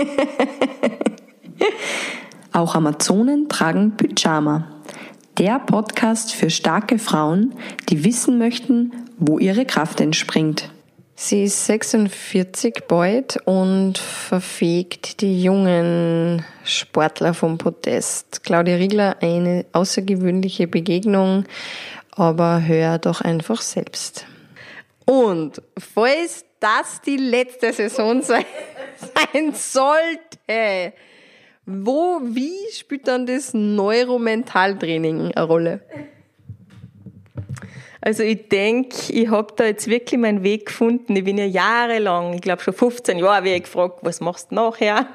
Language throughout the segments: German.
Auch Amazonen tragen Pyjama. Der Podcast für starke Frauen, die wissen möchten, wo ihre Kraft entspringt. Sie ist 46 bald und verfegt die jungen Sportler vom Podest. Claudia Riegler, eine außergewöhnliche Begegnung, aber hör doch einfach selbst. Und falls das die letzte Saison sein, sein sollte, wo, wie spielt dann das Neuromentaltraining eine Rolle? Also ich denke, ich habe da jetzt wirklich meinen Weg gefunden. Ich bin ja jahrelang, ich glaube schon 15 Jahre, wie ich gefragt, was machst du nachher?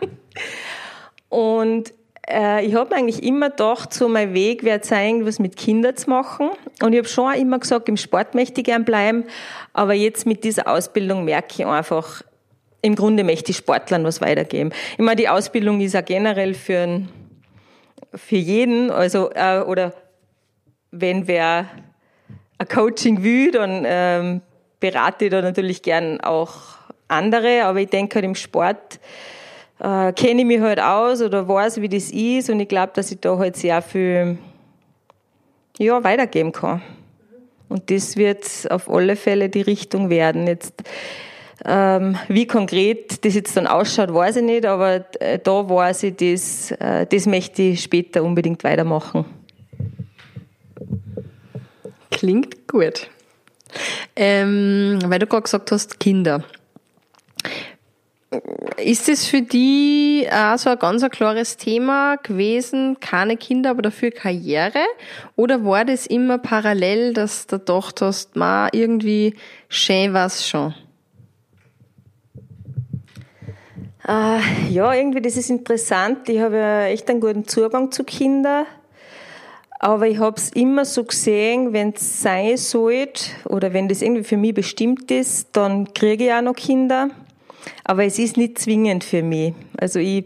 Und ich habe eigentlich immer gedacht, so mein Weg wird sein, was mit Kindern zu machen. Und ich habe schon auch immer gesagt, im Sport möchte ich gern bleiben. Aber jetzt mit dieser Ausbildung merke ich einfach, im Grunde möchte ich Sportlern was weitergeben. Meine, die Ausbildung ist ja generell für, für jeden, also, äh, oder wenn wer ein Coaching will, dann ähm, berate ich da natürlich gern auch andere, aber ich denke halt im Sport äh, kenne ich mich halt aus oder weiß, wie das ist und ich glaube, dass ich da halt sehr viel ja, weitergeben kann. Und das wird auf alle Fälle die Richtung werden. Jetzt, ähm, wie konkret das jetzt dann ausschaut, weiß ich nicht, aber äh, da weiß ich, das, äh, das möchte ich später unbedingt weitermachen. Klingt gut. Ähm, weil du gerade gesagt hast, Kinder. Ist es für die auch so ein ganz klares Thema gewesen, keine Kinder, aber dafür Karriere? Oder war das immer parallel, dass du gedacht hast, ma, irgendwie schön was schon? Äh, ja, irgendwie, das ist interessant. Ich habe ja echt einen guten Zugang zu Kindern. Aber ich habe es immer so gesehen, wenn es sein sollte oder wenn das irgendwie für mich bestimmt ist, dann kriege ich auch noch Kinder. Aber es ist nicht zwingend für mich. Also ich,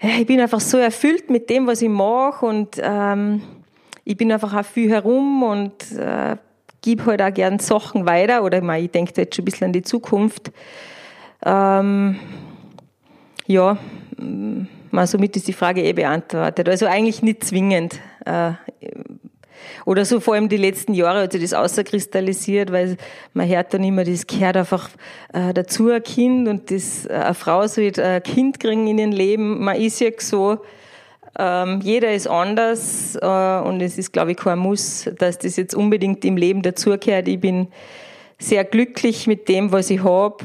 ich bin einfach so erfüllt mit dem, was ich mache und ähm, ich bin einfach auch viel herum und äh, gebe halt auch gern Sachen weiter oder ich denke jetzt schon ein bisschen an die Zukunft. Ähm, ja, mal somit ist die Frage eh beantwortet. Also eigentlich nicht zwingend. Äh, oder so vor allem die letzten Jahre hat sich das außerkristallisiert, weil man hört dann immer, das gehört einfach äh, dazu, ein Kind und das, äh, eine Frau soll ein Kind kriegen in ihrem Leben. Man ist ja so, ähm, jeder ist anders und es ist, glaube ich, kein Muss, dass das jetzt unbedingt im Leben dazugehört. Ich bin sehr glücklich mit dem, was ich habe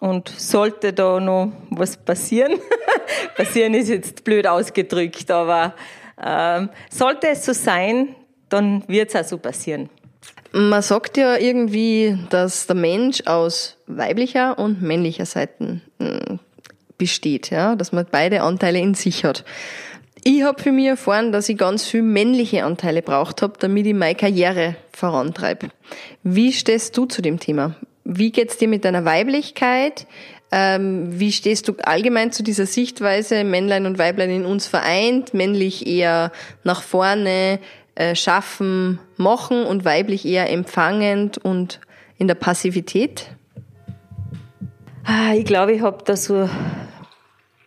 und sollte da noch was passieren, passieren ist jetzt blöd ausgedrückt, aber ähm, sollte es so sein, dann wird es auch so passieren. Man sagt ja irgendwie, dass der Mensch aus weiblicher und männlicher Seiten hm, besteht, ja, dass man beide Anteile in sich hat. Ich habe für mich erfahren, dass ich ganz viel männliche Anteile braucht habe, damit ich meine Karriere vorantreibe. Wie stehst du zu dem Thema? Wie geht's dir mit deiner Weiblichkeit? Ähm, wie stehst du allgemein zu dieser Sichtweise, Männlein und Weiblein in uns vereint, männlich eher nach vorne, schaffen, machen und weiblich eher empfangend und in der Passivität? Ah, ich glaube, ich habe da so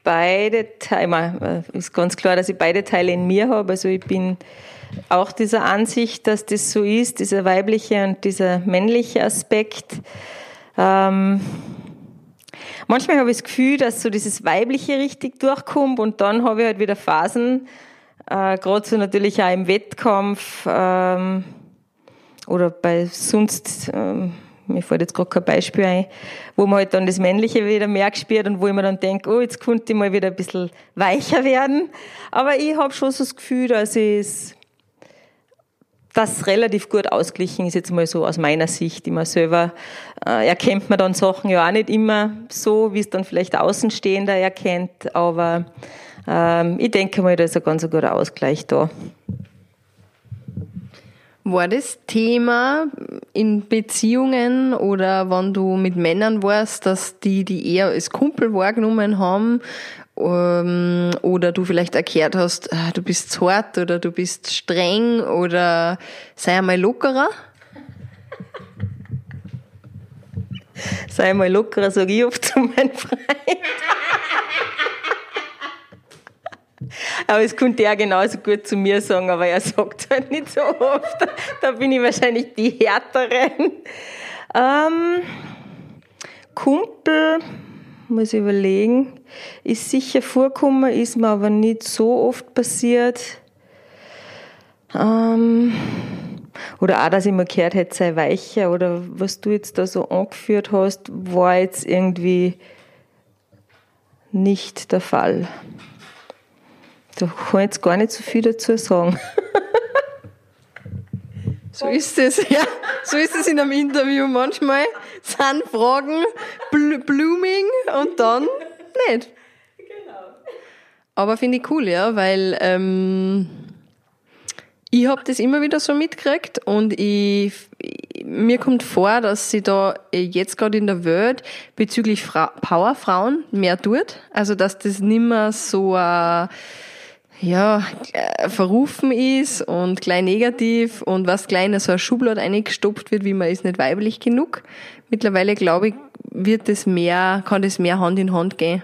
beide Teile, äh, ist ganz klar, dass ich beide Teile in mir habe. Also ich bin auch dieser Ansicht, dass das so ist, dieser weibliche und dieser männliche Aspekt. Ähm, manchmal habe ich das Gefühl, dass so dieses Weibliche richtig durchkommt und dann habe ich halt wieder Phasen, äh, so natürlich auch im Wettkampf ähm, oder bei sonst, ähm, mir fällt jetzt gerade kein Beispiel ein, wo man halt dann das Männliche wieder mehr gespielt und wo ich mir dann denke, oh, jetzt könnte ich mal wieder ein bisschen weicher werden. Aber ich habe schon so das Gefühl, dass es das relativ gut ausglichen ist, jetzt mal so aus meiner Sicht. Immer selber äh, erkennt man dann Sachen ja auch nicht immer so, wie es dann vielleicht Außenstehender erkennt, aber ähm, ich denke mal, da ist ein ganz guter Ausgleich da. War das Thema in Beziehungen oder wenn du mit Männern warst, dass die die eher als Kumpel wahrgenommen haben ähm, oder du vielleicht erklärt hast, ah, du bist hart oder du bist streng oder sei einmal lockerer? sei einmal lockerer, sage ich oft zu meinen Freunden. Aber es könnte er genauso gut zu mir sagen, aber er sagt halt nicht so oft. Da bin ich wahrscheinlich die härtere. Ähm, Kumpel, muss ich überlegen, ist sicher vorgekommen, ist mir aber nicht so oft passiert. Ähm, oder auch, dass ich mir gehört hätte, sei weicher oder was du jetzt da so angeführt hast, war jetzt irgendwie nicht der Fall. Da kann ich jetzt gar nicht so viel dazu sagen. So ist es, ja. So ist es in einem Interview. Manchmal sind Fragen bl blooming und dann nicht. Genau. Aber finde ich cool, ja, weil ähm, ich habe das immer wieder so mitgekriegt und ich, mir kommt vor, dass sie da jetzt gerade in der Welt bezüglich Fra Powerfrauen mehr tut. Also dass das nimmer so äh, ja, äh, verrufen ist und gleich negativ und was kleiner so ein Schublad eingestopft wird, wie man ist nicht weiblich genug. Mittlerweile glaube ich, wird das mehr, kann das mehr Hand in Hand gehen.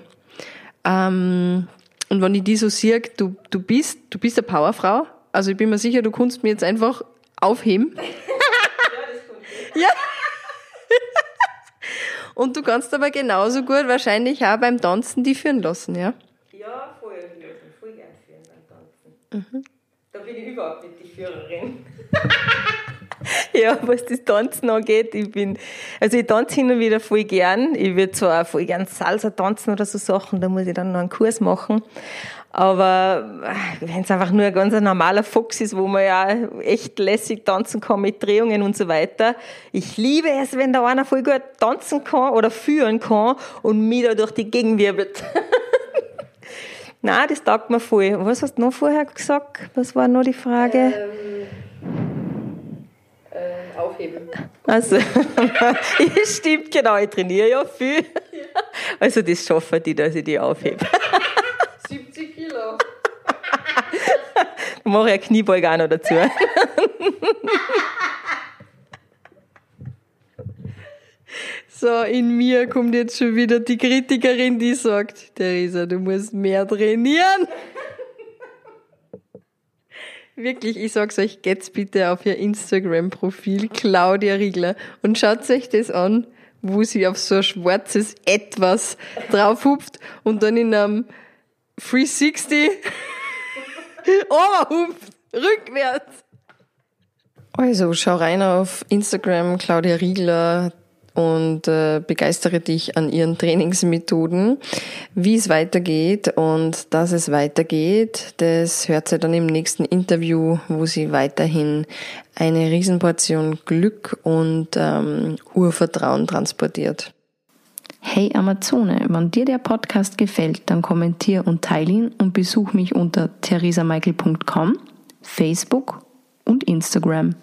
Ähm, und wenn ich die so sehe, du, du bist, du bist eine Powerfrau, also ich bin mir sicher, du kannst mir jetzt einfach aufheben. ja, Ja. Und du kannst aber genauso gut wahrscheinlich auch beim Tanzen die führen lassen? Ja, voll. Ich lasse voll gern führen beim Tanzen. Mhm. Da bin ich überhaupt nicht die Führerin. ja, was das Tanzen angeht, ich bin, also ich tanze hin und wieder voll gern. Ich würde zwar auch voll gern Salsa tanzen oder so Sachen, da muss ich dann noch einen Kurs machen. Aber äh, wenn es einfach nur ein ganz normaler Fuchs ist, wo man ja echt lässig tanzen kann mit Drehungen und so weiter. Ich liebe es, wenn da einer voll gut tanzen kann oder führen kann und mich da durch die Gegend wirbelt. Nein, das taugt mir voll. Was hast du noch vorher gesagt? Was war noch die Frage? Ähm, äh, aufheben. Also, stimmt, genau. Ich trainiere ja viel. Also, das schaffen die, dass ich die aufhebe. mache ja Kniebeuge auch noch dazu. So, in mir kommt jetzt schon wieder die Kritikerin, die sagt, Theresa, du musst mehr trainieren. Wirklich, ich sag's euch, geht's bitte auf ihr Instagram-Profil, Claudia Riegler, und schaut euch das an, wo sie auf so ein schwarzes Etwas draufhupft und dann in einem 360 Oberhupft, rückwärts. Also schau rein auf Instagram Claudia Riegler und äh, begeistere dich an ihren Trainingsmethoden, wie es weitergeht und dass es weitergeht, das hört sie dann im nächsten Interview, wo sie weiterhin eine Riesenportion Glück und ähm, Urvertrauen transportiert. Hey Amazone, wenn dir der Podcast gefällt, dann kommentier und teile ihn und besuch mich unter theresamichael.com, Facebook und Instagram.